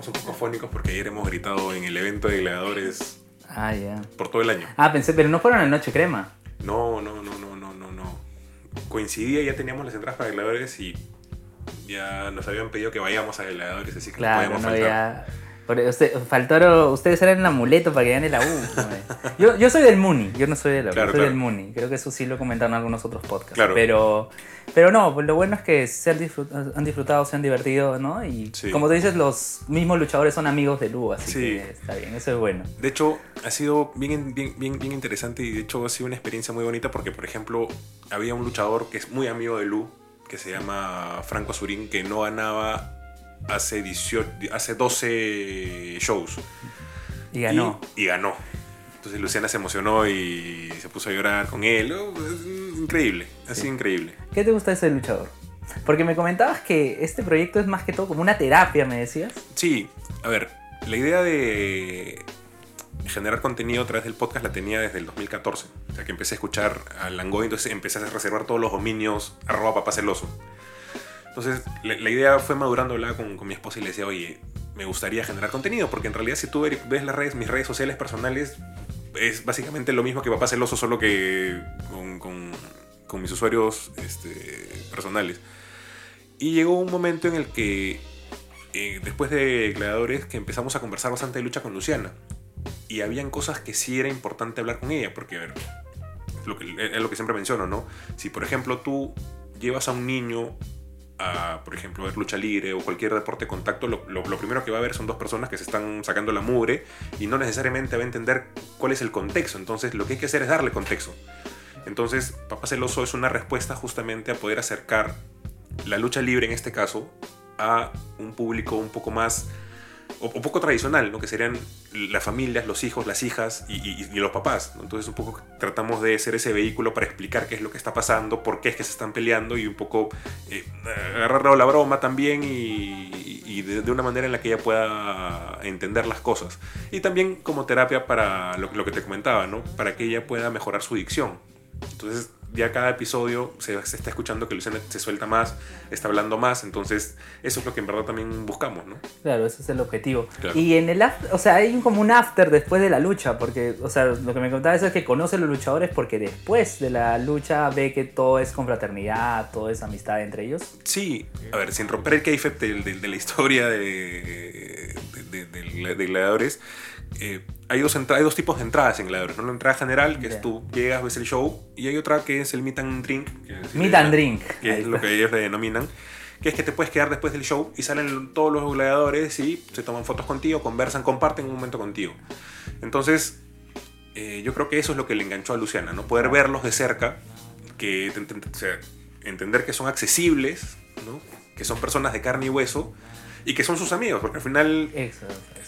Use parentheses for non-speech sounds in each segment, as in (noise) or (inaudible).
estamos un poco fónicos porque ayer hemos gritado en el evento de gladiadores Ah, por todo el año. Ah, pensé, pero no fueron a Noche Crema. No, no, no, no, no, no, no. Coincidía, ya teníamos las entradas para gladiadores y ya nos habían pedido que vayamos a gladiadores, así que no Claro, podíamos no faltar. Por- usted- faltaron, ustedes eran el amuleto para que gane la U. (laughs) yo, yo soy del Muni, yo no soy de la U, Claro, soy claro. del Muni. Creo que eso sí lo comentaron en algunos otros podcasts. Claro. Pero, pero no, pues lo bueno es que se han disfrutado, han disfrutado, se han divertido, ¿no? Y Sí. como te dices, los mismos luchadores son amigos de Lu, así Sí. que está bien, eso es bueno. De hecho, ha sido bien, bien, bien, bien interesante y de hecho ha sido una experiencia muy bonita porque, por ejemplo, había un luchador que es muy amigo de Lu, que se llama Franco Azurín, que no ganaba hace, 18, hace 12 shows. Y ganó. Y, y ganó. Entonces Luciana se emocionó y se puso a llorar con él. Oh, increíble, sido increíble. ¿Qué te gusta de ese luchador? Porque me comentabas que este proyecto es más que todo como una terapia, me decías. Sí, a ver, la idea de generar contenido a través del podcast la tenía desde el 2014. O sea, que empecé a escuchar a Langoy, entonces empecé a reservar todos los dominios arroba papaceloso. Entonces, la, idea fue madurando hablaba con, con mi esposa y le decía, oye, me gustaría generar contenido, porque en realidad si tú ves las redes, mis redes sociales personales, es básicamente lo mismo que Papá Celoso, solo que con, con- con mis usuarios este, personales. Y llegó un momento en el que, eh, después de Gladiadores, que empezamos a conversar bastante de lucha con Luciana. Y habían cosas que sí era importante hablar con ella, porque, a ver, lo que, es lo que siempre menciono, ¿no? Si, por ejemplo, tú llevas a un niño a, por ejemplo, ver lucha libre o cualquier deporte de contacto, lo, primero que va a ver son dos personas que se están sacando la mugre y no necesariamente va a entender cuál es el contexto. Entonces, lo que hay que hacer es darle contexto. Entonces, Papá Celoso es una respuesta justamente a poder acercar la lucha libre, en este caso, a un público un poco más o, o poco tradicional, que serían las familias, los hijos, las hijas y, los papás. Entonces un poco tratamos de ser ese vehículo para explicar qué es lo que está pasando, por qué es que se están peleando y un poco eh, agarrarle la broma también y, de una manera en la que ella pueda entender las cosas. Y también como terapia para lo, lo que te comentaba, ¿no? para que ella pueda mejorar su dicción. Entonces ya cada episodio se, se está escuchando que Luciana se suelta más, está hablando más, entonces eso es lo que en verdad también buscamos, ¿no? Claro, ese es el objetivo. Claro. Y en el after, o sea, hay como un after después de la lucha, porque, o sea, lo que me contaba eso es que conoce a los luchadores porque después de la lucha ve que todo es confraternidad, todo es amistad entre ellos. Sí, a ver, sin romper el kayfabe de, de- de la historia de, de, de- de- de gladiadores, eh, hay, dos hay dos tipos de entradas en gladiadores, ¿no? La entrada general, que Ya. es tú llegas, ves el show, y hay otra que es el meet and drink. que es- Meet and drink. Que Ahí es lo que ellos le denominan. Que es que te puedes quedar después del show y salen todos los gladiadores y se toman fotos contigo, conversan, comparten un momento contigo. Entonces, eh, yo creo que eso es lo que le enganchó a Luciana, ¿no? Poder verlos de cerca, que o sea, entender que son accesibles, ¿no? Que son personas de carne y hueso y que son sus amigos, porque al final Eso.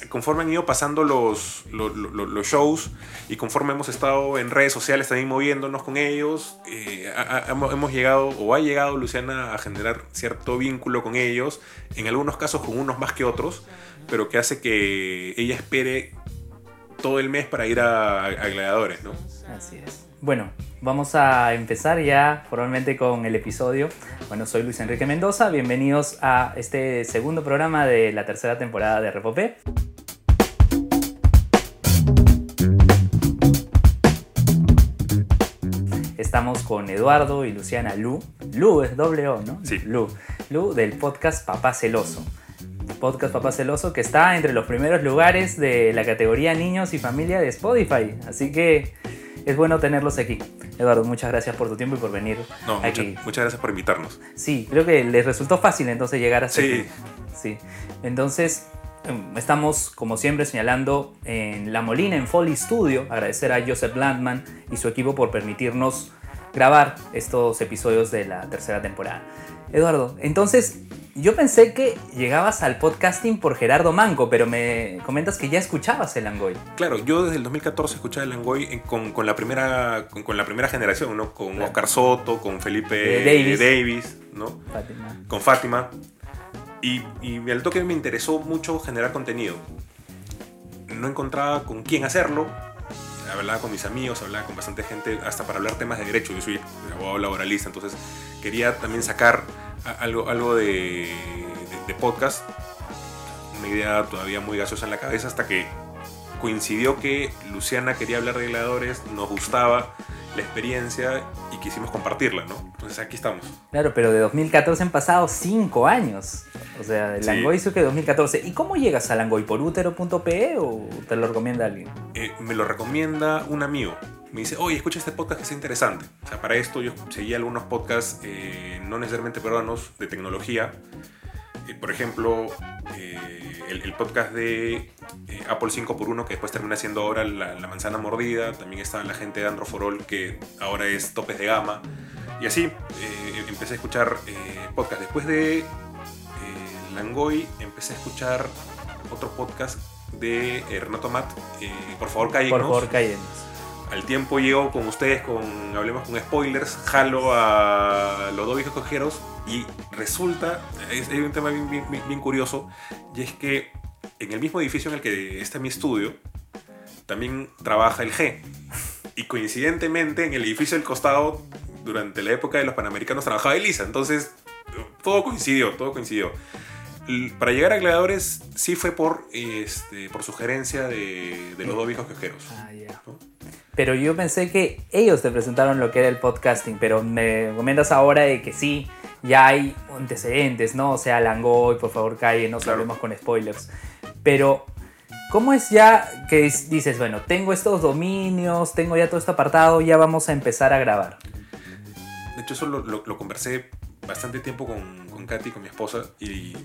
conforme han ido pasando los, lo- lo- los shows y conforme hemos estado en redes sociales también moviéndonos con ellos, eh, ha- ha- hemos hemos llegado o ha llegado Luciana a generar cierto vínculo con ellos, en algunos casos con unos más que otros, pero que hace que ella espere todo el mes para ir a, a Gladiadores, ¿no? Así es. Bueno, vamos a empezar ya formalmente con el episodio. Bueno, soy Luis Enrique Mendoza, bienvenidos a este segundo programa de la tercera temporada de Repopé. Estamos con Eduardo y Luciana Lu. Lu es doble O, ¿no? Sí. Lu. Lu del podcast Papá Celoso. Podcast Papá Celoso que está entre los primeros lugares de la categoría Niños y Familia de Spotify. Así que es bueno tenerlos aquí. Eduardo, muchas gracias por tu tiempo y por venir No, mucha- aquí. muchas gracias por invitarnos. Sí, creo que les resultó fácil entonces llegar hasta Sí. aquí. Sí. Entonces, em, estamos como siempre señalando en La Molina, en Foley Studio, agradecer a Joseph Landman y su equipo por permitirnos grabar estos episodios de la tercera temporada. Eduardo, entonces yo pensé que llegabas al podcasting por Gerardo Manco, pero me comentas que ya escuchabas el Angoy. Claro, yo desde el 2014 escuchaba el Langoy en- con, con la primera con, con la primera generación, ¿no? Con Claro. Oscar Soto, con Felipe Eh, Davis. Davis, ¿no? Fátima. con Fátima. Y, y al toque me interesó mucho generar contenido. No encontraba con quién hacerlo. Hablaba con mis amigos, hablaba con bastante gente, hasta para hablar temas de derecho. Yo soy abogado laboralista, entonces quería también sacar algo, algo de, de- de podcast. una idea todavía muy gaseosa en la cabeza hasta que coincidió que Luciana quería hablar de gladiadores, nos gustaba la experiencia y quisimos compartirla, ¿no? Entonces aquí estamos. Claro, pero de 2014 han pasado 5 años. O sea, de Sí. Langoy que 2014. ¿Y cómo llegas a Langoy? ¿Por útero.pe o te lo recomienda alguien? Eh, me lo recomienda un amigo. Me dice, oye, escucha este podcast que es interesante. O sea, para esto yo seguía algunos podcasts, eh, no necesariamente peruanos, de tecnología. Eh, por ejemplo, eh, el, podcast de eh, Apple 5x1, que después termina siendo ahora la, manzana mordida. También está la gente de Androforol, que ahora es topes de gama. Y así empecé a escuchar eh, podcast. Después de Langoy, empecé a escuchar otro podcast de Renato Matt. eh, por favor, Por cállenos. favor, cállenos. Al tiempo llego con ustedes con Hablemos con Spoilers, jalo a los dos viejos cojeros y resulta, es, hay un tema bien, bien- bien- curioso, y es que en el mismo edificio en el que está mi estudio, también trabaja el G. Y coincidentemente en el edificio del costado, durante la época de los Panamericanos, trabajaba Elisa. Entonces, todo coincidió, todo coincidió. Para llegar a Gladiadores sí fue por, este, por sugerencia de, de los dos viejos cojeros. Ah, ya. ¿no? Pero yo pensé que ellos te presentaron lo que era el podcasting, pero me comentas ahora de que sí, ya hay antecedentes, ¿no? O sea, Langoy, por favor, calle, no Claro. hablemos con spoilers. Pero, ¿cómo es ya que dices, bueno, tengo estos dominios, tengo ya todo esto apartado, ya vamos a empezar a grabar? De hecho, eso lo, lo- lo conversé bastante tiempo con, con Katy, con mi esposa, y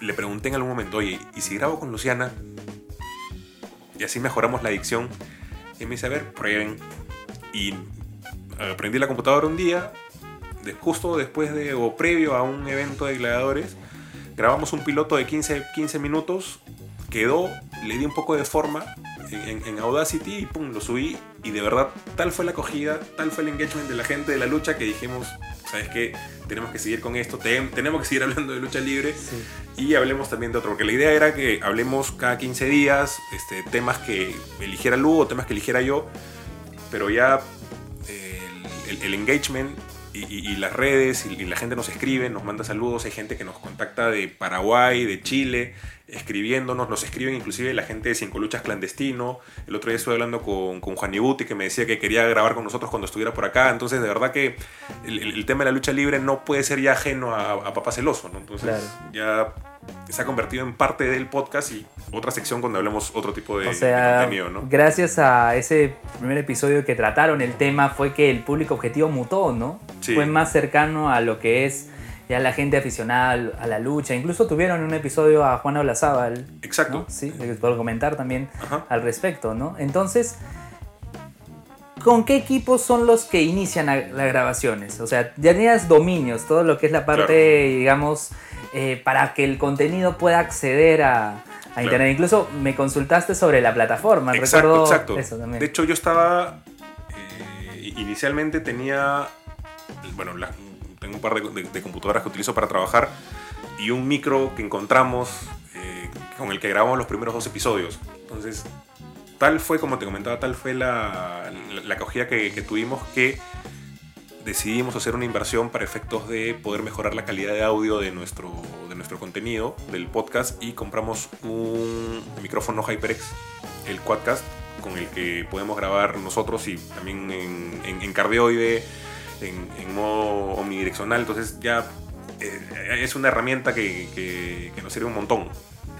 le pregunté en algún momento, oye, ¿y si grabo con Luciana? Y así mejoramos la adicción. Y me dice, a ver, prueben. Y aprendí la computadora un día, de- justo después de, o previo a un evento de gladiadores, grabamos un piloto de 15, 15 minutos, quedó, le di un poco de forma en, Audacity y pum, lo subí. Y de verdad, tal fue la acogida, tal fue el engagement de la gente de la lucha que dijimos, ¿sabes qué? Tenemos que seguir con esto, te- tenemos que seguir hablando de lucha libre Sí. y hablemos también de otro, porque la idea era que hablemos cada 15 días, este, temas que eligiera Lu o temas que eligiera yo, pero ya eh, el, el- el engagement y, y- y las redes y, y la gente nos escribe, nos manda saludos, hay gente que nos contacta de Paraguay, de Chile, escribiéndonos, nos escriben inclusive la gente de Cinco Luchas Clandestino, el otro día estuve hablando con, con Juan Ibuti que me decía que quería grabar con nosotros cuando estuviera por acá, entonces de verdad que el, el- el tema de la lucha libre no puede ser ya ajeno a, a Papá Celoso, ¿no? Entonces Claro. ya se ha convertido en parte del podcast y otra sección cuando hablemos otro tipo de, O de sea, contenido, ¿no? gracias a ese primer episodio que trataron el tema fue que el público objetivo mutó, ¿no? Sí. Fue más cercano a lo que es ya la gente aficionada a la lucha. Incluso tuvieron un episodio a Juana Olazábal. Exacto. ¿no? Sí, les puedo comentar también Ajá. al respecto, ¿no? Entonces, ¿con qué equipos son los que inician las grabaciones? O sea, ya tenías dominios, todo lo que es la parte, Claro. digamos, eh, para que el contenido pueda acceder a, a Claro. Internet. Incluso me consultaste sobre la plataforma, Exacto, recuerdo exacto. eso también. De hecho, yo estaba. eh, inicialmente tenía. Bueno, la- tengo un par de, de- de computadoras que utilizo para trabajar y un micro que encontramos eh, con el que grabamos los primeros dos episodios. Entonces, tal fue, como te comentaba, tal fue la, la, la acogida que, que tuvimos que decidimos hacer una inversión para efectos de poder mejorar la calidad de audio de nuestro, de nuestro contenido, del podcast, y compramos un micrófono HyperX, el Quadcast, con el que podemos grabar nosotros y también en, en- en cardioide, en, en modo omnidireccional, entonces ya eh, es una herramienta que, que- que nos sirve un montón.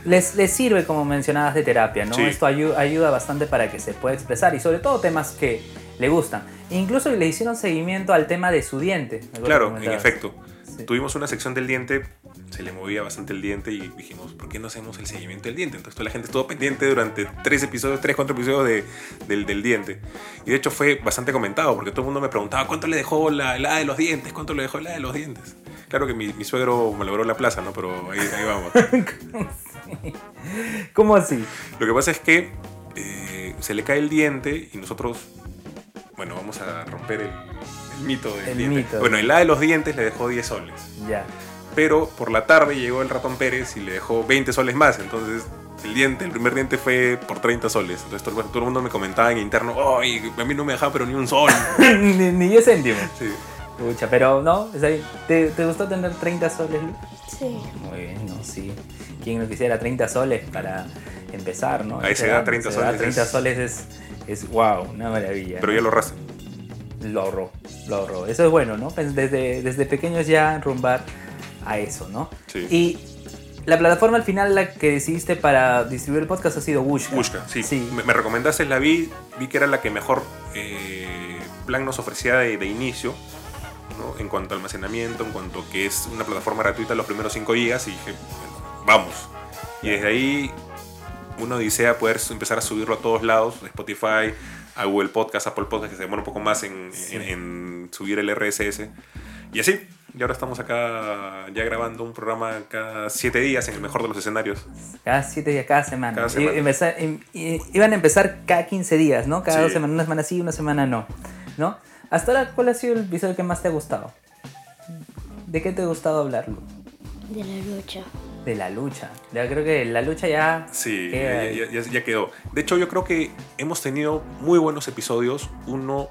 Les, les sirve, como mencionabas, de terapia, ¿no? Sí. Esto ayu- ayuda bastante para que se pueda expresar y sobre todo temas que le gustan. Incluso le hicieron seguimiento al tema de su diente. Claro, en efecto. Sí. Tuvimos una sección del diente, se le movía bastante el diente y dijimos, ¿por qué no hacemos el seguimiento del diente? Entonces toda la gente estuvo pendiente durante tres episodios, tres, cuatro episodios de- del, del diente. Y de hecho fue bastante comentado porque todo el mundo me preguntaba, ¿cuánto le dejó la helada de los dientes? ¿Cuánto le dejó la de los dientes? Claro que mi, mi suegro me logró la plaza, ¿no? Pero ahí, ahí vamos. (laughs) ¿Cómo así? Lo que pasa es que eh, se le cae el diente y nosotros, bueno, vamos a romper el, el mito del El diente. mito. Bueno, el helada de los dientes le dejó 10 soles. Ya. pero por la tarde llegó el ratón Pérez y le dejó 20 soles más. Entonces, el diente, el primer diente fue por 30 soles. Entonces, todo, todo el mundo me comentaba en interno, ¡ay! a mí no me dejaba, pero ni un sol. (laughs) ni, ni 10 céntimos. Sí. Pucha, pero no, ¿te, te gustó tener 30 soles, Lu? Sí. Muy bien, no, sí. ¿Quién no quisiera 30 soles para empezar, no? A esa edad, 30 esa edad, soles 30 es- soles es, es wow, una maravilla. Pero ya lo rastan. Lo ahorró, lo ahorró. Eso es bueno, ¿no? Pues desde, desde pequeños ya rumbar a eso, ¿no? Sí. Y la plataforma al final la que decidiste para distribuir el podcast ha sido Wooshka. Busca, sí. Sí. Me, me recomendaste, la vi, vi que era la que mejor eh, plan nos ofrecía de, de inicio, ¿no? En cuanto a almacenamiento, en cuanto que es una plataforma gratuita los primeros 5 días y dije, bueno, vamos. Y desde ahí uno desea poder empezar a subirlo a todos lados, Spotify, a Google Podcast, Apple Podcast, que se demora un poco más en, Sí. en- en subir el RSS. Y así, y ahora estamos acá ya grabando un programa cada 7 días en el mejor de los escenarios. Cada siete días, cada semana. Cada semana. empezar- iban a empezar cada 15 días, ¿no? Cada Sí. dos semanas, una semana sí, una semana no. ¿No? Hasta ahora, ¿cuál ha sido el episodio que más te ha gustado? ¿De qué te ha gustado hablarlo? De la lucha. De la lucha. Ya creo que la lucha ya. Sí, queda ya, ya- ya- quedó. De hecho, yo creo que hemos tenido muy buenos episodios. Uno,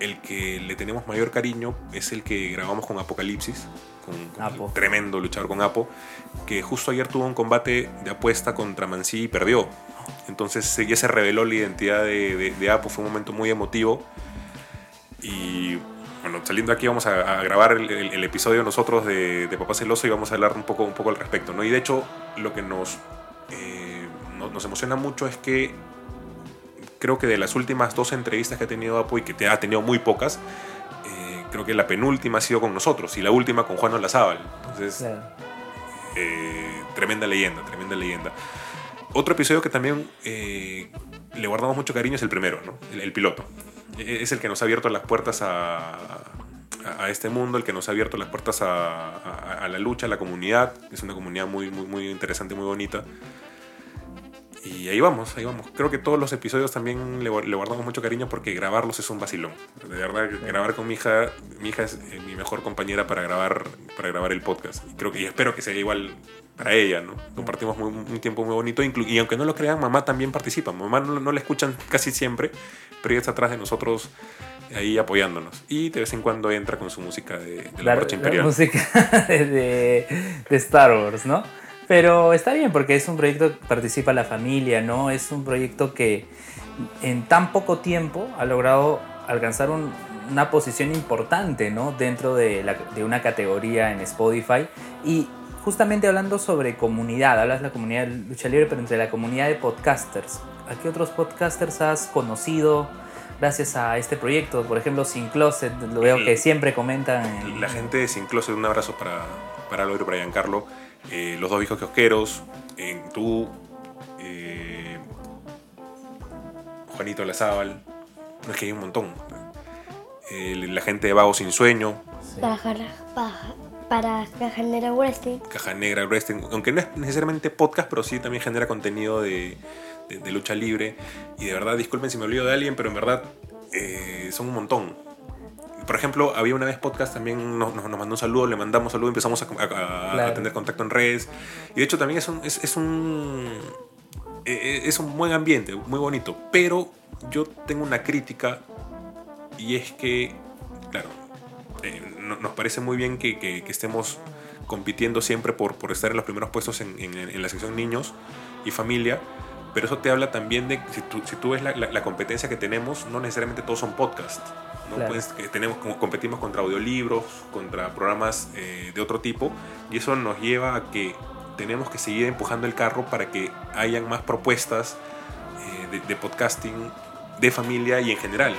el que le tenemos mayor cariño, es el que grabamos con Apocalipsis, con, con el tremendo luchador con Apo, que justo ayer tuvo un combate de apuesta contra Mansi y perdió. Entonces ya se reveló la identidad de, de- de Apo, fue un momento muy emotivo. Y bueno, saliendo aquí vamos a, a grabar el, el- el episodio nosotros de, de Papá Celoso y vamos a hablar un poco, un poco al respecto. ¿no? Y de hecho, lo que nos, eh, no- nos emociona mucho es que creo que de las últimas dos entrevistas que ha tenido Apo y que te ha tenido muy pocas, eh, creo que la penúltima ha sido con nosotros y la última con Juan Olazábal. Entonces, eh, tremenda leyenda, tremenda leyenda. Otro episodio que también le guardamos mucho cariño es el primero, ¿no? el, el piloto. E- Es el que nos ha abierto las puertas a, este mundo, el que nos ha abierto las puertas a la lucha, a la comunidad. Es una comunidad muy, muy, muy interesante, muy bonita. Y ahí vamos, ahí vamos. Creo que todos los episodios también le, le guardamos mucho cariño porque grabarlos es un vacilón. De verdad, grabar con mi hija, mi hija es eh, mi mejor compañera para grabar, para grabar el podcast. Y creo que y espero que sea igual para ella, ¿no? Compartimos muy- un tiempo muy bonito y aunque no lo crean, mamá también participa. Mamá no, no la escuchan casi siempre, pero ella está atrás de nosotros ahí apoyándonos. Y de vez en cuando entra con su música de, de la, La, marcha la imperial. música (laughs) de, de Star Wars, ¿no? Pero está bien porque es un proyecto que participa la familia, ¿no? Es un proyecto que en tan poco tiempo ha logrado alcanzar un- una posición importante, ¿no? Dentro de, la- de una categoría en Spotify. Y justamente hablando sobre comunidad, hablas de la comunidad de lucha libre, pero entre la comunidad de podcasters. ¿A qué otros podcasters has conocido gracias a este proyecto? Por ejemplo, Sin Closet, lo veo que siempre comentan. en- La gente de Sin Closet, un abrazo para, para y para Giancarlo. Eh, los dos viejos kiosqueros, en tú, eh, Juanito Lazábal. No es que hay un montón. Eh, la gente de Vago Sin Sueño, Para, Jara- para, para Caja Negra Wrestling. Caja Negra Wrestling. Aunque no es necesariamente podcast, pero sí también genera contenido de, de- de lucha libre. Y de verdad, disculpen si me olvido de alguien, pero en verdad eh, son un montón. Por ejemplo, había una vez podcast también, nos, nos- mandó un saludo, le mandamos saludo, empezamos a, a- a- Claro. a tener contacto en redes. Y de hecho también es un, es, es un, eh, es un buen ambiente, muy bonito. Pero yo tengo una crítica y es que, claro, eh, no- nos parece muy bien que, que- que estemos compitiendo siempre por, por estar en los primeros puestos en, en- en la sección niños y familia, pero eso te habla también de, si tú, si tú ves la, la- la competencia que tenemos, no necesariamente todos son podcasts. ¿No? Claro. Pues, que tenemos, como competimos contra audiolibros, contra programas eh, de otro tipo, y eso nos lleva a que tenemos que seguir empujando el carro para que hayan más propuestas eh, de, de podcasting de familia y en general.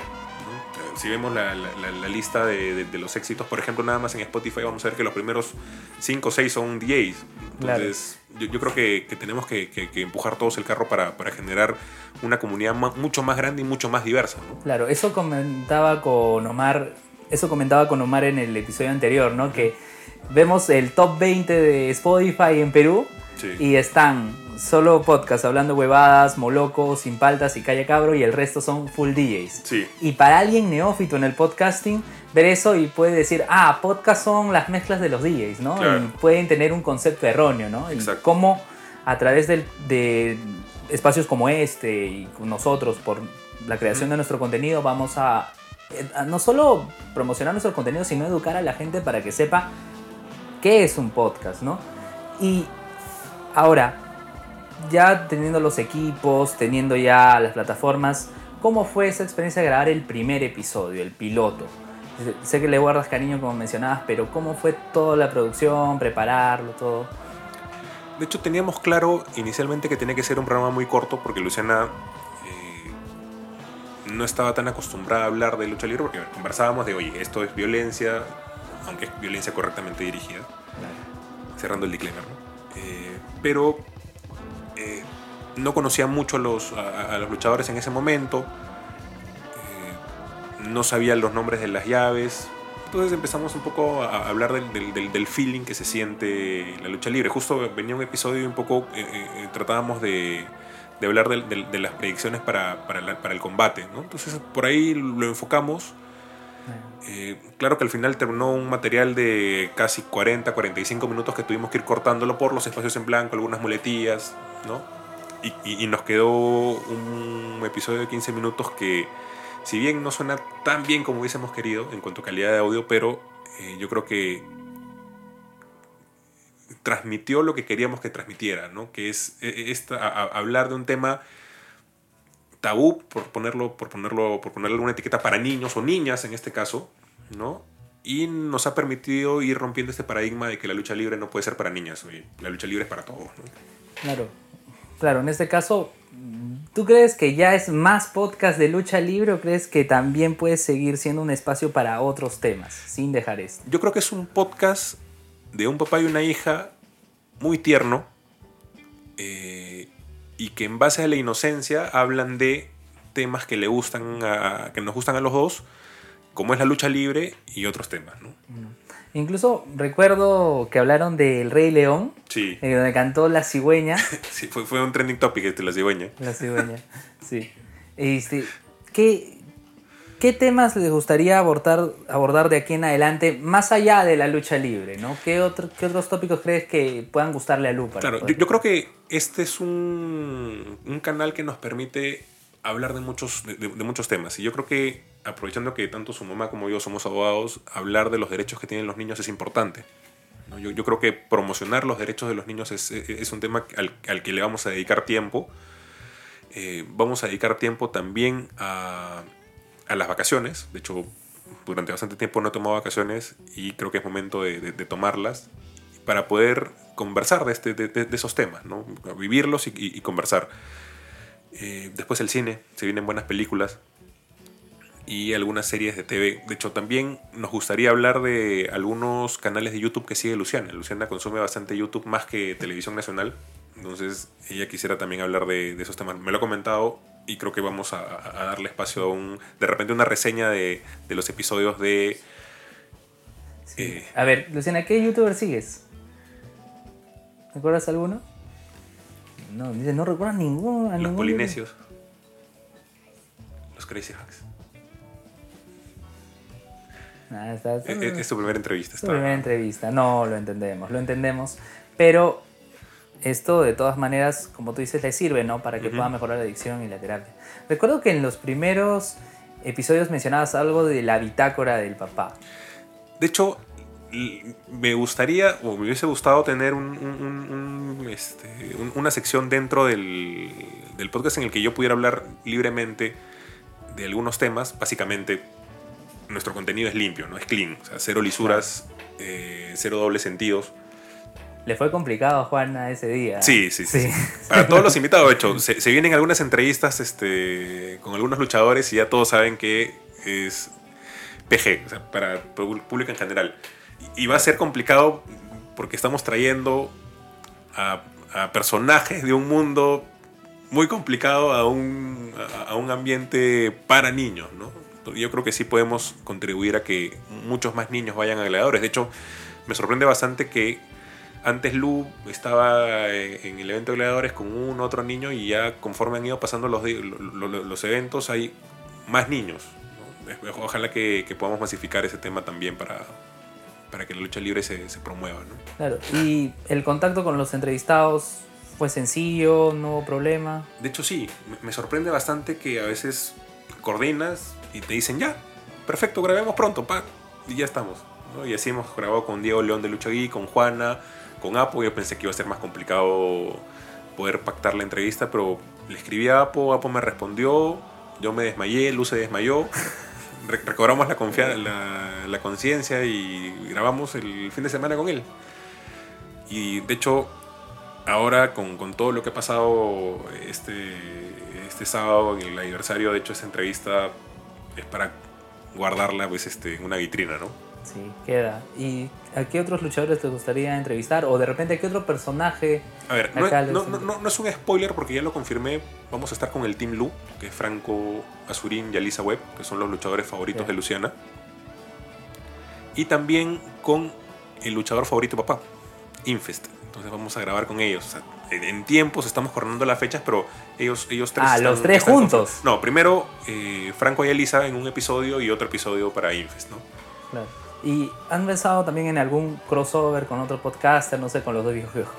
Si vemos la, la- la- la lista de, de- de los éxitos, por ejemplo, nada más en Spotify vamos a ver que los primeros 5 o 6 son DJs. Entonces, yo, yo creo que, que tenemos que, que- que empujar todos el carro para, para generar una comunidad mucho más grande y mucho más diversa. ¿no? Claro, eso comentaba con Omar, eso comentaba con Omar en el episodio anterior, ¿no? Que vemos el top 20 de Spotify en Perú Sí. y están solo podcasts hablando huevadas, molocos, sin paltas y calla cabro y el resto son full DJs. Sí. Y para alguien neófito en el podcasting, ver eso y puede decir, ah, podcast son las mezclas de los DJs, ¿no? Claro. Y pueden tener un concepto erróneo, ¿no? Y Exacto. cómo a través del- de espacios como este y nosotros, por la creación de nuestro contenido, vamos a eh, no solo promocionar nuestro contenido, sino educar a la gente para que sepa qué es un podcast, ¿no? Y ahora, ya teniendo los equipos, teniendo ya las plataformas, ¿cómo fue esa experiencia de grabar el primer episodio, el piloto? Sé que le guardas cariño como mencionabas, pero ¿cómo fue toda la producción, prepararlo, todo? De hecho, teníamos claro inicialmente que tenía que ser un programa muy corto porque Luciana eh, no estaba tan acostumbrada a hablar de lucha libre porque conversábamos de, oye, esto es violencia, aunque es violencia correctamente dirigida. Cerrando el disclaimer, ¿no? Eh, pero eh, no conocía mucho a los, a, los, luchadores en ese momento. no sabía los nombres de las llaves. Entonces empezamos un poco a hablar del, del, feeling que se siente la lucha libre. Justo venía un episodio y un poco eh, eh, eh, tratábamos de, de hablar de, las predicciones para el combate. ¿no? Entonces por ahí lo enfocamos. claro que al final terminó un material de casi 40, 45 minutos que tuvimos que ir cortándolo por los espacios en blanco, algunas muletillas, ¿no? Y, y, nos quedó un episodio de 15 minutos que si bien no suena tan bien como hubiésemos querido en cuanto a calidad de audio, pero eh, yo creo que transmitió lo que queríamos que transmitiera, ¿no? Que es e, e, esta, hablar de un tema tabú, por ponerlo, por ponerlo, por ponerle alguna etiqueta para niños o niñas en este caso, ¿no? Y nos ha permitido ir rompiendo este paradigma de que la lucha libre no puede ser para niñas, la lucha libre es para todos. Claro, claro, en este caso ¿Tú crees que ya es más podcast de lucha libre o crees que también puede seguir siendo un espacio para otros temas, sin dejar esto? Yo creo que es un podcast de un papá y una hija muy tierno eh, y que en base a la inocencia hablan de temas que le gustan que nos gustan a los dos, como es la lucha libre y otros temas, ¿no? Mm. Incluso recuerdo que hablaron del Rey León. Sí. Eh, donde cantó La Cigüeña. (laughs) sí, fue, fue, un trending topic este, La Cigüeña. La Cigüeña, sí. Este, ¿qué, ¿Qué temas les gustaría abordar, abordar de aquí en adelante, más allá de la lucha libre? ¿no? ¿Qué, otro, ¿Qué otros tópicos crees que puedan gustarle a Lupa? Claro, yo, yo, creo que este es un, un canal que nos permite hablar de muchos, de, muchos temas. Y yo creo que, aprovechando que tanto su mamá como yo somos abogados, hablar de los derechos que tienen los niños es importante. Yo, creo que promocionar los derechos de los niños es, es un tema al, que le vamos a dedicar tiempo. Eh, vamos a dedicar tiempo también a, las vacaciones. De hecho, durante bastante tiempo no he tomado vacaciones y creo que es momento de, tomarlas para poder conversar de, este, esos temas, ¿no? vivirlos y conversar. Eh, después el cine, se vienen buenas películas y algunas series de TV. De hecho, también nos gustaría hablar de algunos canales de YouTube que sigue Luciana. Luciana consume bastante YouTube más que televisión nacional. Entonces, ella quisiera también hablar de, esos temas. Me lo ha comentado y creo que vamos a, darle espacio a un, de repente una reseña de, los episodios de... Eh, a ver, Luciana, ¿qué youtuber sigues? ¿Recuerdas alguno? No, dice, no recuerdo ninguno. Los polinesios. Los Crazy Hacks. Ah, es, tu primera entrevista. Es tu primera entrevista. No, lo entendemos, lo entendemos. Pero esto de todas maneras, como tú dices, le sirve, ¿no? Para que pueda mejorar la adicción y la terapia. Recuerdo que en los primeros episodios mencionabas algo de la bitácora del papá. De hecho, me gustaría, o me hubiese gustado tener un, este, una sección dentro del, del, podcast en el que yo pudiera hablar libremente de algunos temas. Básicamente, nuestro contenido es limpio, no es clean, o sea, cero lisuras, eh, cero dobles sentidos. Le fue complicado a Juana ese día. Sí, sí, sí. Para todos los invitados, de hecho, se, vienen algunas entrevistas este, con algunos luchadores y ya todos saben que es PG, o sea, para el público en general. Y va a ser complicado porque estamos trayendo a, personajes de un mundo muy complicado a un, a, un ambiente para niños, ¿no? Yo creo que sí podemos contribuir a que muchos más niños vayan a gladiadores. De hecho, me sorprende bastante que antes Lu estaba en el evento de gladiadores con un otro niño y ya conforme han ido pasando los, los, eventos hay más niños. Ojalá que, que podamos masificar ese tema también para, para que la lucha libre se, se promueva. ¿no? Claro, y el contacto con los entrevistados fue sencillo, no hubo problema. De hecho sí, me sorprende bastante que a veces coordinas y te dicen ya, perfecto, grabemos pronto, pa. Y ya estamos. Y así hemos grabado con Diego León de Lucha Gui, con Juana, con Apo. Yo pensé que iba a ser más complicado poder pactar la entrevista, pero le escribí a Apo, Apo me respondió, yo me desmayé, Luz se desmayó. (laughs) Re- recobramos la confianza, la, la conciencia y grabamos el fin de semana con él. Y de hecho, ahora con, con todo lo que ha pasado este, este sábado en el aniversario, de hecho esa entrevista es para guardarla pues este, en una vitrina, ¿no? Sí, queda. ¿Y a qué otros luchadores te gustaría entrevistar? O de repente, ¿a qué otro personaje? A ver, no, es- les- no, no- no- no es un spoiler porque ya lo confirmé. Vamos a estar con el Team Lu, que es Franco Azurín y Alisa Webb, que son los luchadores favoritos de Luciana. Y también con el luchador favorito papá, Infest. Entonces vamos a grabar con ellos. O sea, en, tiempos estamos coordinando las fechas, pero ellos, ellos tres. Ah, los tres juntos. No, primero eh, Franco y Elisa en un episodio y otro episodio para Infest, ¿no? Claro. ¿Y han pensado también en algún crossover con otro podcaster? No sé, con los dos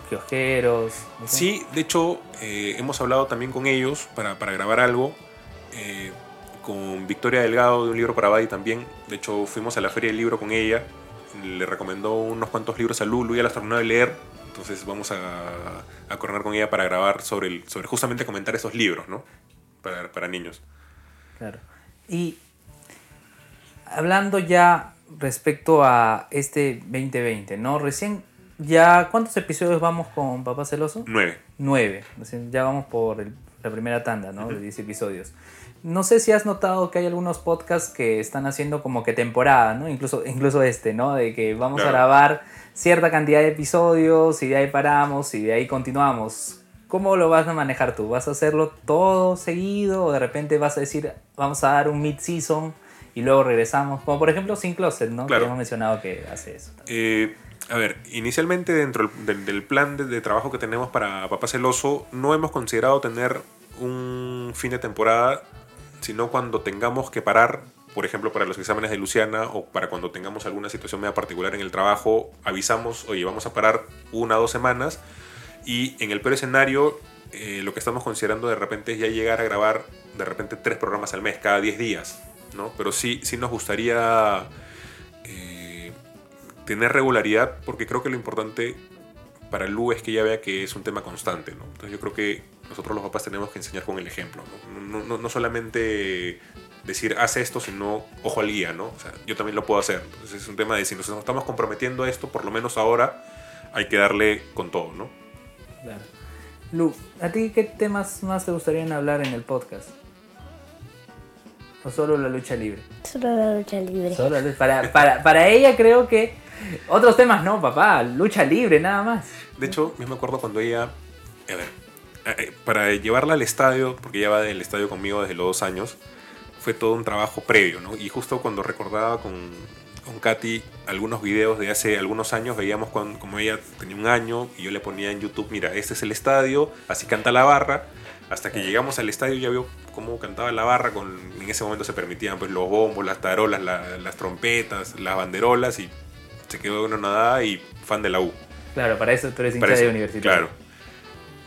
kiosqueros. no? Sí, de hecho, eh, hemos hablado también con ellos para, para grabar algo. eh, con Victoria Delgado de un libro para Buddy también. De hecho, fuimos a la feria del libro con ella. Le recomendó unos cuantos libros a Lulu, ya las terminó de leer. Entonces vamos a, a coordinar con ella para grabar sobre, el, sobre justamente comentar esos libros, ¿no? Para, para niños. Claro. Y hablando ya respecto a este 2020, ¿no? Recién, ya, ¿cuántos episodios vamos con Papá Celoso? Nueve. Nueve. Recién ya vamos por el- la primera tanda, ¿no? De 10 episodios. No sé si has notado que hay algunos podcasts que están haciendo como que temporada, ¿no? Incluso, incluso este, ¿no? De que vamos Claro. a grabar cierta cantidad de episodios y de ahí paramos y de ahí continuamos. ¿Cómo lo vas a manejar tú? ¿Vas a hacerlo todo seguido o de repente vas a decir, vamos a dar un mid-season y luego regresamos? Como por ejemplo Sin Closet, ¿no? Claro. Que hemos mencionado que hace eso. Eh, a ver, inicialmente dentro del, del plan de, de trabajo que tenemos para Papá Celoso, no hemos considerado tener un fin de temporada, sino cuando tengamos que parar, por ejemplo, para los exámenes de Luciana o para cuando tengamos alguna situación media particular en el trabajo, avisamos, oye, vamos a parar una o dos semanas y en el peor escenario, eh, lo que estamos considerando de repente es ya llegar a grabar de repente tres programas al mes, cada 10 días, ¿no? Pero sí, sí nos gustaría eh, tener regularidad porque creo que lo importante para Lu es que ella vea que es un tema constante, ¿no? Entonces yo creo que nosotros los papás tenemos que enseñar con el ejemplo, ¿no? No, no- no solamente decir haz esto, sino ojo al guía, ¿no? O sea, yo también lo puedo hacer. Entonces es un tema de si nos estamos comprometiendo a esto, por lo menos ahora hay que darle con todo, ¿no? Claro. Lu, ¿a ti qué temas más te gustarían hablar en el podcast? ¿O solo la lucha libre? Solo la lucha libre. Solo la- para, para, para ella creo que otros temas no, papá, lucha libre nada más. De hecho, yo me acuerdo cuando ella, a ver, para llevarla al estadio, porque ella va del estadio conmigo desde los dos años, fue todo un trabajo previo, ¿no? Y justo cuando recordaba con, con Katy algunos videos de hace algunos años, veíamos cuando, como ella tenía un año y yo le ponía en YouTube, mira, este es el estadio, así canta la barra. Hasta que llegamos al estadio ya vio cómo cantaba la barra, con, en ese momento se permitían pues, los bombos, las tarolas, la- las trompetas, las banderolas y se quedó una nadada y fan de la U. Claro, para eso tú eres hincha de universitario. Claro.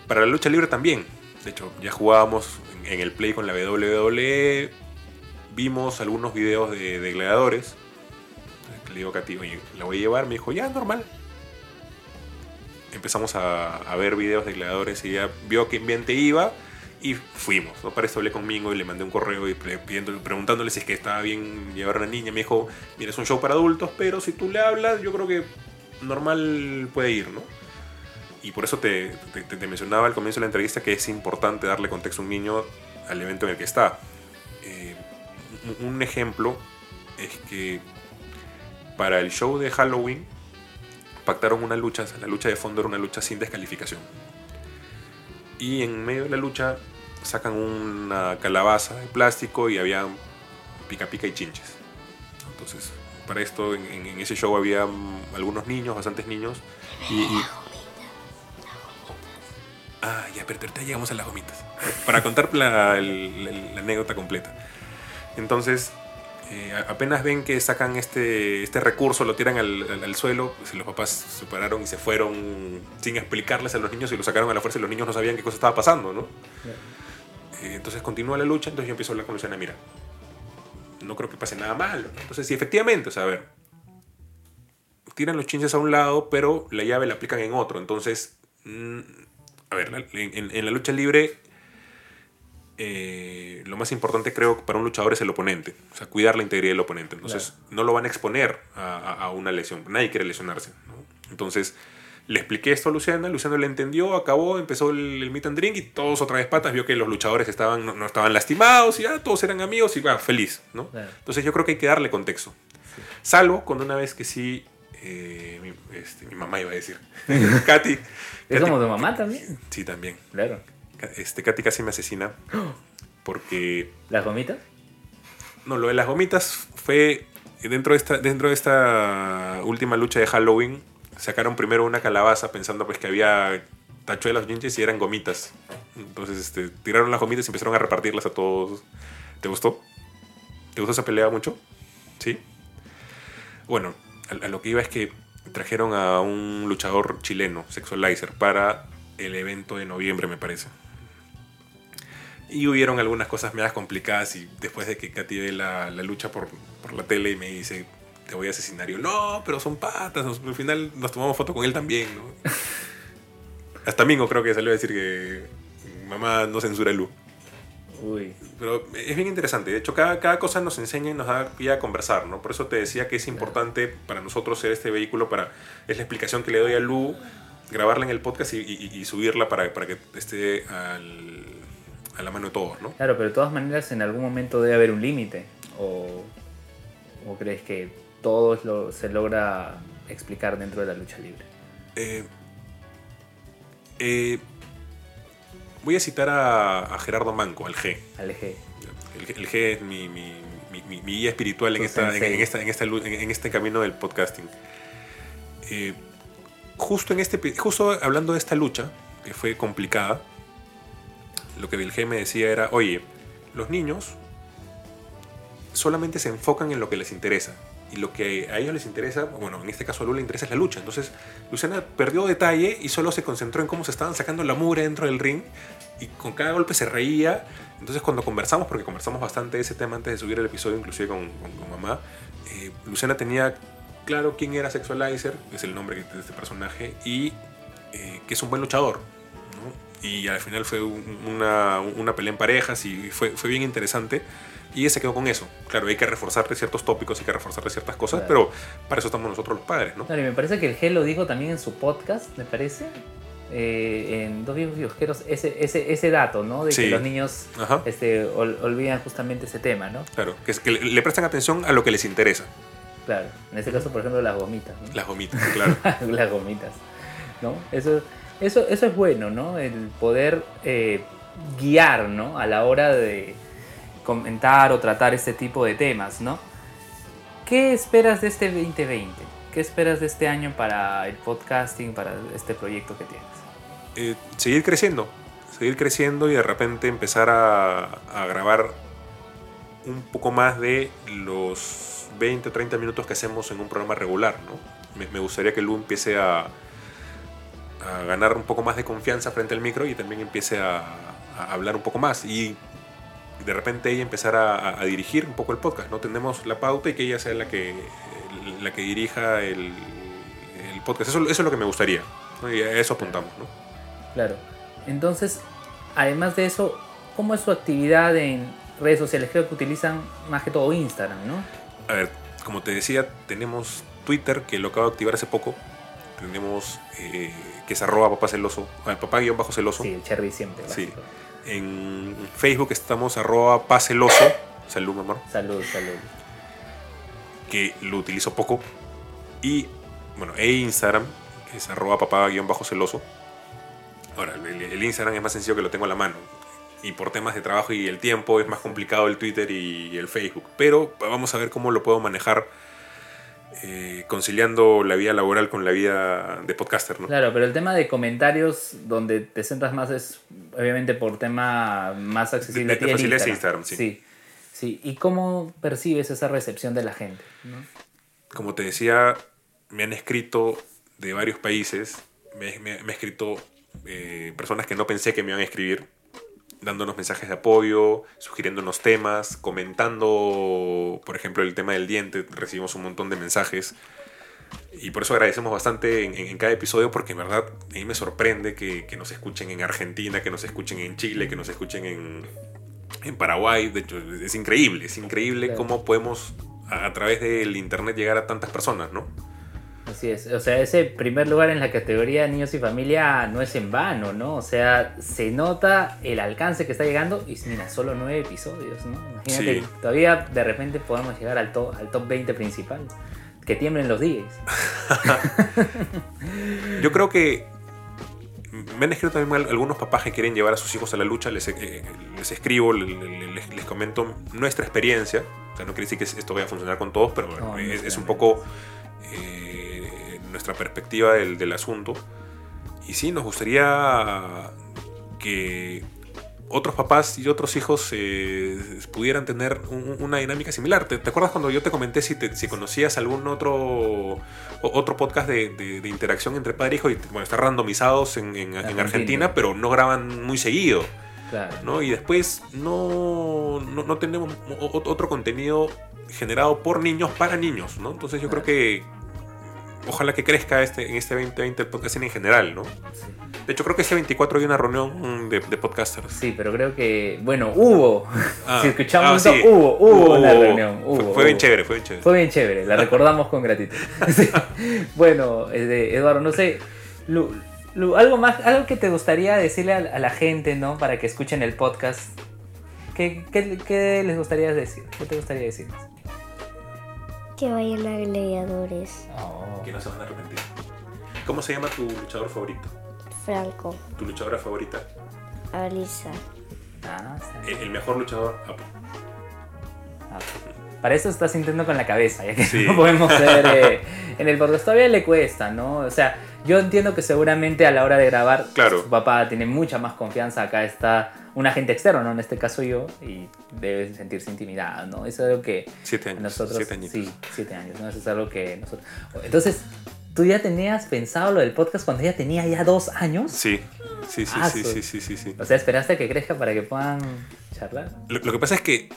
Para la lucha libre también. De hecho, ya jugábamos en, el play con la WWE. Vimos algunos videos de, gladiadores. Le digo a Katy, oye, la voy a llevar. Me dijo, ya, normal. Empezamos a, ver videos de gladiadores y ella vio qué ambiente iba y fuimos. ¿no? Para eso hablé conmigo y le mandé un correo y preguntándole si es que estaba bien llevar a una niña. Me dijo, mira, es un show para adultos, pero si tú le hablas, yo creo que normal puede ir, ¿no? Y por eso te, te- te mencionaba al comienzo de la entrevista que es importante darle contexto a un niño al evento en el que está. Eh, un- ejemplo es que para el show de Halloween pactaron una lucha, la lucha de fondo era una lucha sin descalificación. Y en medio de la lucha sacan una calabaza de plástico y había pica pica y chinches. Entonces, para esto en, en- ese show había algunos niños, bastantes niños. Y, y- pero ahorita llegamos a las gomitas. Para contar la, el- la- la anécdota completa. Entonces, eh, apenas ven que sacan este, este recurso, lo tiran al, al- al suelo, pues, los papás se pararon y se fueron sin explicarles a los niños y lo sacaron a la fuerza y los niños no sabían qué cosa estaba pasando, ¿no? Eh, entonces continúa la lucha, entonces yo empiezo a hablar con Luciana, mira, no creo que pase nada malo. ¿no? Entonces, sí, efectivamente, o sea, a ver, tiran los chinches a un lado, pero la llave la aplican en otro. Entonces, mm, a ver, en, en- en la lucha libre, eh, lo más importante creo para un luchador es el oponente, o sea, cuidar la integridad del oponente. Entonces, no lo van a exponer a, a- a una lesión. Nadie quiere lesionarse. ¿no? Entonces, le expliqué esto a Luciana, Luciana le entendió, acabó, empezó el, el meet and drink y todos otra vez patas, vio que los luchadores estaban, no, no estaban lastimados y ya todos eran amigos y va, feliz, ¿no? Claro. Entonces yo creo que hay que darle contexto. Salvo cuando una vez que sí, eh, mi, este, mi mamá iba a decir, (laughs) Katy, ¿Es Katy- como tu mamá también? sí también, Claro. Este, Katy casi me asesina porque ¿Las gomitas? no, lo de las gomitas fue dentro de esta, dentro de esta última lucha de Halloween. Sacaron primero una calabaza pensando pues que había tachuelas chinches y eran gomitas. Entonces este, tiraron las gomitas y empezaron a repartirlas a todos. ¿Te gustó? ¿Te gustó esa pelea mucho? ¿Sí? Bueno, a, lo que iba es que trajeron a un luchador chileno, Sexualizer, para el evento de noviembre, me parece. Y hubieron algunas cosas medias complicadas y después de que Katy ve la, la lucha por, por la tele y me dice, te voy a asesinar. Y yo, no, pero son patas. nos- al final nos tomamos foto con él también, ¿no? (laughs) Hasta Mingo creo que salió a decir que mamá no censura el Lu. Uy. Pero es bien interesante. De hecho, cada, cada cosa nos enseña y nos da pie a conversar, ¿no? Por eso te decía que es importante para nosotros ser este vehículo para... Es la explicación que le doy a Lu, grabarla en el podcast y, y- y subirla para, para que esté al- a la mano de todos, ¿no? Claro, pero de todas maneras en algún momento debe haber un límite. O, ¿O crees que todo lo, se logra explicar dentro de la lucha libre? Eh, eh, voy a citar a, a Gerardo Manco, al G. Al eje. El, el G es mi, mi- mi- mi- mi guía espiritual en, esta, en, sensei. en esta, en, esta lu- en- en este camino del podcasting. Eh, justo, en este, justo hablando de esta lucha, que fue complicada, lo que el G me decía era, oye, los niños solamente se enfocan en lo que les interesa. Y lo que a ellos les interesa, bueno, en este caso a Lula le interesa es la lucha. Entonces, Luciana perdió detalle y solo se concentró en cómo se estaban sacando la mugre dentro del ring. Y con cada golpe se reía. Entonces, cuando conversamos, porque conversamos bastante ese tema antes de subir el episodio, inclusive con, con- mamá, eh, Luciana tenía claro quién era Sexualizer, es el nombre de este personaje, y eh, que es un buen luchador. Y al final fue un- una, una pelea en parejas y fue, fue bien interesante. Y ella se quedó con eso. Claro, hay que reforzarle ciertos tópicos, hay que reforzarle ciertas cosas, Claro. pero para eso estamos nosotros los padres, ¿no? Claro, y me parece que el G lo dijo también en su podcast, me parece. eh, en Dos Viejos Kiosqueros, ese, ese, ese dato, ¿no? De Sí. que los niños este, ol- olvidan justamente ese tema, ¿no? Claro, que, es que le, le prestan atención a lo que les interesa. Claro. En este caso, por ejemplo, las gomitas, ¿no? Las gomitas, claro. (laughs) las gomitas, ¿no? Eso, eso, eso es bueno, ¿no? El poder eh, guiar, ¿no? A la hora de comentar o tratar este tipo de temas, ¿no? ¿Qué esperas de este 2020? ¿Qué esperas de este año para el podcasting, para este proyecto que tienes? Eh, seguir creciendo, seguir creciendo y de repente empezar a, grabar un poco más de los 20 o 30 minutos que hacemos en un programa regular, ¿no? Me, me gustaría que Lu empiece a, a ganar un poco más de confianza frente al micro y también empiece a, a hablar un poco más y de repente ella empezar a, dirigir un poco el podcast, ¿no? Tenemos la pauta y que ella sea la que, la que dirija el, el podcast. Eso, eso es lo que me gustaría, ¿no? Y a eso apuntamos, ¿no? Claro. Entonces, además de eso, ¿cómo es su actividad en redes sociales? Creo que utilizan más que todo Instagram, ¿no? A ver, como te decía, tenemos Twitter, que lo acabo de activar hace poco. Tenemos eh, que es arroba papá celoso, ah, papá guion bajo celoso. Sí, el Cherry siempre. Sí. En Facebook estamos arroba paceloso, salud mi amor, Salud, salud. que lo utilizo poco. Y bueno, e Instagram, que es arroba papá guion bajo celoso. Ahora, el, el Instagram es más sencillo que lo tengo a la mano. Y por temas de trabajo y el tiempo es más complicado el Twitter y el Facebook. Pero vamos a ver cómo lo puedo manejar eh, conciliando la vida laboral con la vida de podcaster, ¿no? Claro, pero el tema de comentarios donde te centras más es obviamente por tema más accesible De- de facilidad Instagram, sí. sí. Sí. ¿Y cómo percibes esa recepción de la gente? ¿no? Como te decía, me han escrito de varios países, me, me- me han escrito eh, personas que no pensé que me iban a escribir dándonos mensajes de apoyo, sugiriéndonos temas, comentando, por ejemplo, el tema del diente, recibimos un montón de mensajes. Y por eso agradecemos bastante en, en cada episodio, porque en verdad a mí me sorprende que, que, nos escuchen en Argentina, que nos escuchen en Chile, que nos escuchen en, en Paraguay. De hecho, es increíble, es increíble claro. cómo podemos a, a, través del Internet llegar a tantas personas, ¿no? Así es, o sea, ese primer lugar en la categoría de niños y familia no es en vano, ¿no? O sea, se nota el alcance que está llegando y mira, solo nueve episodios, ¿no? Imagínate, sí. todavía de repente podemos llegar al top, al top 20 principal. Que tiemblen los DJs. (laughs) Yo creo que me han escrito también algunos papás que quieren llevar a sus hijos a la lucha, les, eh, les escribo, les, les, les, comento nuestra experiencia. O sea, no quiere decir que esto vaya a funcionar con todos, pero no, es, es, un poco eh, nuestra perspectiva del, del, asunto. Y sí, nos gustaría que otros papás y otros hijos eh, pudieran tener un, una dinámica similar. ¿Te, ¿Te, acuerdas cuando yo te comenté si, te, si conocías algún otro, otro podcast de, de, de, interacción entre padre e hijo? Y, bueno, están randomizados en, en, en Argentina, pero no graban muy seguido. Claro. ¿no? Y después no, no, no, tenemos otro contenido generado por niños para niños. ¿no? Entonces yo claro. creo que ojalá que crezca este, en este 2020 el podcasting en general, ¿no? Sí. De hecho, creo que ese 24 hay una reunión de, de, podcasters. Sí, pero creo que, bueno, hubo. Ah, (laughs) si escuchamos ah, sí. hubo, hubo, hubo, una reunión. Hubo, fue, fue hubo. bien chévere, fue bien chévere. Fue bien chévere, la recordamos con gratitud. (laughs) Sí. Bueno, Eduardo, no sé, Lu, Lu, algo más, algo que te gustaría decirle a, a, la gente, ¿no? Para que escuchen el podcast. ¿Qué, qué, qué les gustaría decir? ¿Qué te gustaría decirles? Que vayan a gladiadores. Oh. Que no se van a arrepentir. ¿Cómo se llama tu luchador favorito? Franco. ¿Tu luchadora favorita? Alisa. Ah, el, el, mejor luchador, Apo. Ah, para eso está sintiendo con la cabeza, ya que sí. no podemos ser eh, (laughs) en el podcast. Todavía le cuesta, ¿no? O sea, yo entiendo que seguramente a la hora de grabar, claro. su papá tiene mucha más confianza. Acá está un agente externo, ¿no? En este caso yo, y debe sentirse intimidado, ¿no? Eso es algo que siete años, nosotros... Siete años. Sí, siete años, ¿no? Eso es algo que nosotros... Entonces, ¿tú ya tenías pensado lo del podcast cuando ella tenía ya dos años? Sí, sí, sí, ah, sí, sí, sí, sí, sí, O sea, ¿esperaste a que crezca para que puedan charlar? Lo, lo que pasa es que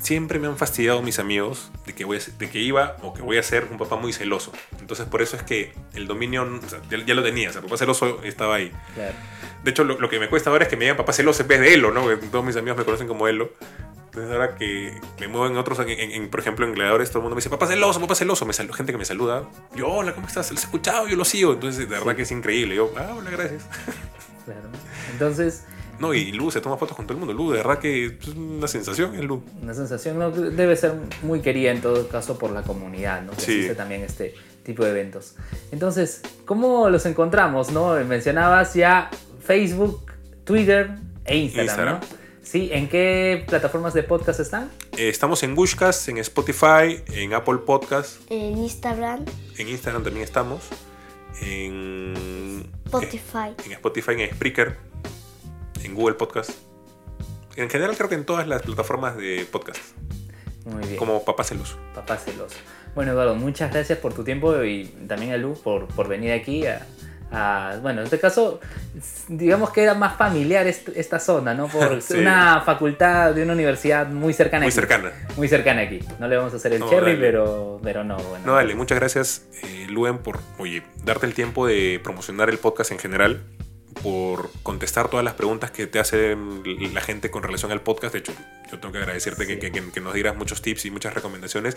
siempre me han fastidiado mis amigos de que, voy a, de que iba o que voy a ser un papá muy celoso. Entonces por eso es que el dominio o sea, ya, ya, lo tenía, o sea, papá celoso estaba ahí. Claro. De hecho, lo, lo, que me cuesta ahora es que me digan papá celoso en vez de Elo, ¿no? Porque todos mis amigos me conocen como Elo. Entonces ahora que me mueven otros, en, en, en, por ejemplo, en gladiadores, todo el mundo me dice, papá celoso, papá celoso. Me sal, gente que me saluda. Yo, hola, ¿cómo estás? ¿Lo has escuchado? Yo lo sigo. Entonces, de verdad sí. que es increíble. Yo, ah, hola, gracias. Claro. Entonces... No, y Lu se toma fotos con todo el mundo. Lu, de verdad que es una sensación, es Lu. Una sensación, no, debe ser muy querida en todo caso por la comunidad, ¿no? Que sí. existe también este tipo de eventos. Entonces, ¿cómo los encontramos, no? Mencionabas ya Facebook, Twitter e Instagram, Instagram. ¿no? Sí, ¿en qué plataformas de podcast están? Eh, estamos en Gushcast, en Spotify, en Apple Podcast. En Instagram. En Instagram también estamos. En Spotify. En, en Spotify, en Spreaker en Google Podcast. En general creo que en todas las plataformas de podcast. Muy bien. Como Papá Celoso. Papá Celoso. Bueno, Eduardo, muchas gracias por tu tiempo y también a Lu por, por venir aquí a, a, bueno, en este caso, digamos que era más familiar esta zona, ¿no? Por (laughs) sí. una facultad de una universidad muy cercana muy aquí. cercana. Muy cercana aquí. No le vamos a hacer el no, cherry, pero, pero no, bueno. No, dale, muchas gracias, eh, Luen, por, oye, darte el tiempo de promocionar el podcast en general por contestar todas las preguntas que te hace la gente con relación al podcast. De hecho, yo tengo que agradecerte sí. que, que, que, nos dieras muchos tips y muchas recomendaciones.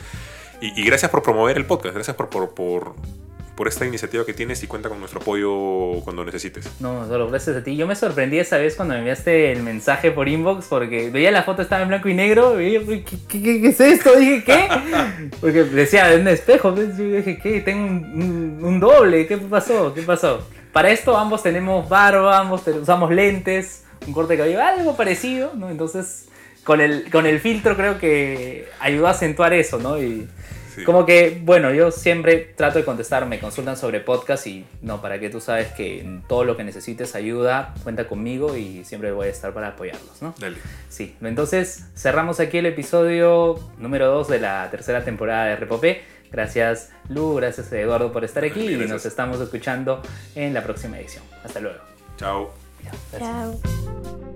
Y, y, gracias por promover el podcast. Gracias por, por, por, por, esta iniciativa que tienes y cuenta con nuestro apoyo cuando necesites. No, solo gracias a ti. Yo me sorprendí esa vez cuando me enviaste el mensaje por inbox porque veía la foto, estaba en blanco y negro. Y ¿qué, qué, qué, es esto? Dije, ¿qué? (laughs) Porque decía, en un espejo. Yo dije, ¿qué? Tengo un, un, un doble. ¿Qué pasó? ¿Qué pasó? Para esto ambos tenemos barba, ambos usamos lentes, un corte de cabello, algo parecido, ¿no? Entonces, con el, con el filtro creo que ayudó a acentuar eso, ¿no? Y sí. como que, bueno, yo siempre trato de contestar, me consultan sobre podcast y no, para que tú sabes que en todo lo que necesites ayuda, cuenta conmigo y siempre voy a estar para apoyarlos, ¿no? Dale. Sí, entonces cerramos aquí el episodio número 2 de la tercera temporada de Repopé. Gracias Lu, gracias Eduardo por estar aquí gracias. y nos estamos escuchando en la próxima edición. Hasta luego. Chao. Chao.